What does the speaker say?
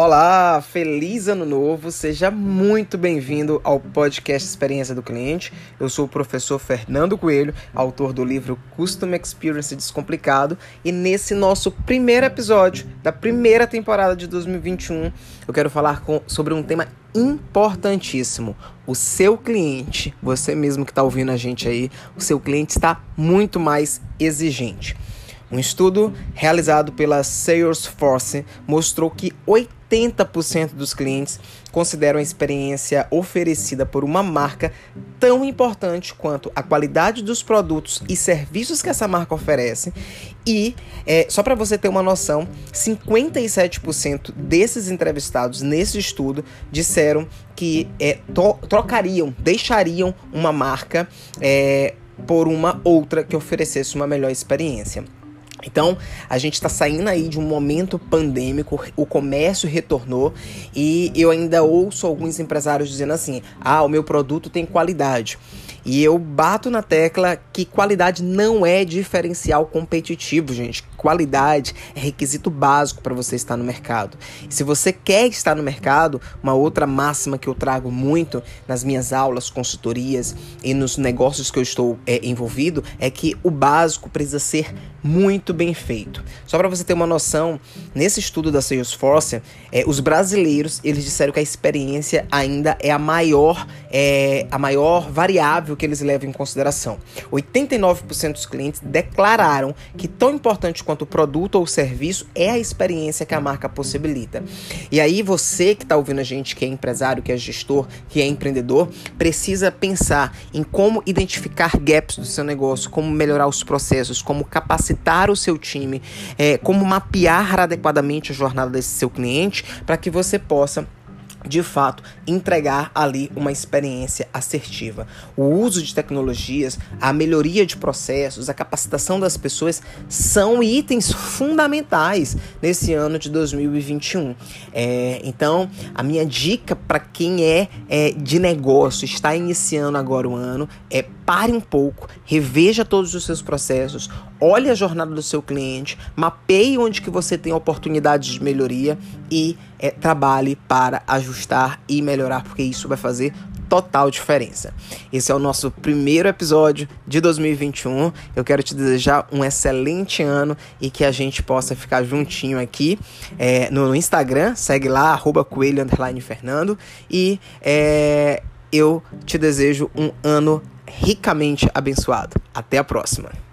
Olá, feliz ano novo, seja muito bem-vindo ao podcast Experiência do Cliente. Eu sou o professor Fernando Coelho, autor do livro Custom Experience Descomplicado, e nesse nosso primeiro episódio da primeira temporada de 2021, eu quero falar com, sobre um tema importantíssimo. O seu cliente, você mesmo que está ouvindo a gente aí, o seu cliente está muito mais exigente. Um estudo realizado pela Salesforce mostrou que 80% dos clientes consideram a experiência oferecida por uma marca tão importante quanto a qualidade dos produtos e serviços que essa marca oferece. E, é, só para você ter uma noção, 57% desses entrevistados nesse estudo disseram que é, trocariam, deixariam uma marca é, por uma outra que oferecesse uma melhor experiência. Então, a gente está saindo aí de um momento pandêmico, o comércio retornou e eu ainda ouço alguns empresários dizendo assim: ah, o meu produto tem qualidade. E eu bato na tecla que qualidade não é diferencial competitivo, gente. Qualidade é requisito básico para você estar no mercado. E se você quer estar no mercado, uma outra máxima que eu trago muito nas minhas aulas, consultorias e nos negócios que eu estou é, envolvido é que o básico precisa ser muito bem feito. Só para você ter uma noção, nesse estudo da Salesforce, é, os brasileiros eles disseram que a experiência ainda é a maior, é, a maior variável que eles levam em consideração. 89% dos clientes declararam que tão importante quanto o produto ou serviço é a experiência que a marca possibilita. E aí você que está ouvindo a gente, que é empresário, que é gestor, que é empreendedor, precisa pensar em como identificar gaps do seu negócio, como melhorar os processos, como capacitar o seu time, é, como mapear adequadamente a jornada desse seu cliente para que você possa de fato entregar ali uma experiência assertiva. O uso de tecnologias, a melhoria de processos, a capacitação das pessoas são itens fundamentais nesse ano de 2021. É, então, a minha dica para quem é, é de negócio, está iniciando agora o ano, é pare um pouco, reveja todos os seus processos, olhe a jornada do seu cliente, mapeie onde que você tem oportunidades de melhoria e é, trabalhe para ajustar e melhorar, porque isso vai fazer total diferença. Esse é o nosso primeiro episódio de 2021. Eu quero te desejar um excelente ano e que a gente possa ficar juntinho aqui é, no Instagram. Segue lá, arroba coelho Fernando. E é, eu te desejo um ano ricamente abençoado. Até a próxima!